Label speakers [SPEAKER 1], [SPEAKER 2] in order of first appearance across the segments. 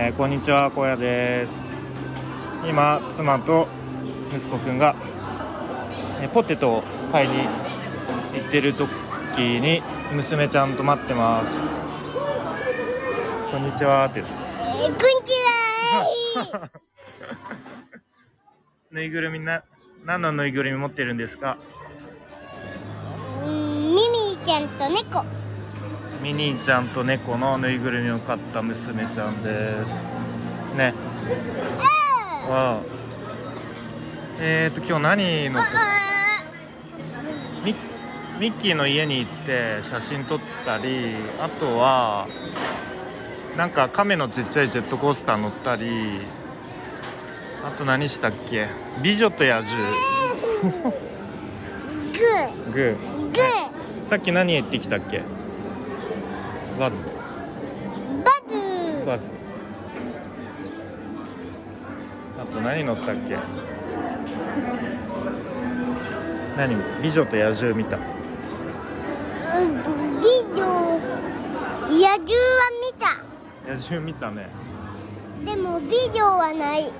[SPEAKER 1] えーこんにちは小屋です。今妻と息子くんが、えーポテトを買いに行ってる時に娘ちゃんと待ってます。こんにちはって。
[SPEAKER 2] えー、こんにちは。
[SPEAKER 1] ぬいぐるみな何のぬいぐるみ持ってるんですか？
[SPEAKER 2] うんミミィちゃんと猫
[SPEAKER 1] ミニーちゃんと猫のぬいぐるみを買った娘ちゃんです。ね。わあ。えーと今日何のミミッキーの家に行って写真撮ったりあとはなんか亀のちっちゃいジェットコースター乗ったりあと何したっけ？美女と野獣。
[SPEAKER 2] グー。
[SPEAKER 1] グー。
[SPEAKER 2] グ
[SPEAKER 1] さっき何言ってきたっけ？バズ。
[SPEAKER 2] ーバズ。ー
[SPEAKER 1] バズ。あと何乗ったっけ？何？美女と野獣見た。
[SPEAKER 2] うん美女野獣は
[SPEAKER 1] 野獣見たね。
[SPEAKER 2] 見たでも美女はない。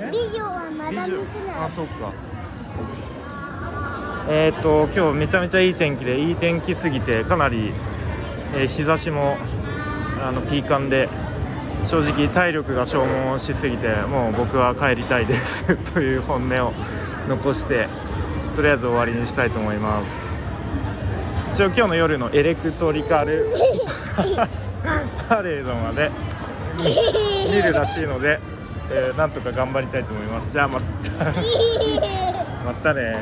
[SPEAKER 1] え？
[SPEAKER 2] 美女はまだ見てない。
[SPEAKER 1] あそうか。えっ、と今日めちゃめちゃいい天気でいい天気すぎてかなり、えー日差しもあのピーカンで正直体力が消耗しすぎてもう僕は帰りたいです。という本音を残してとりあえず終わりにしたいと思います。一応今日の夜のエレクトリカル パレードまで見るらしいので、えーなんとか頑張りたいと思います。じゃあまた。またね。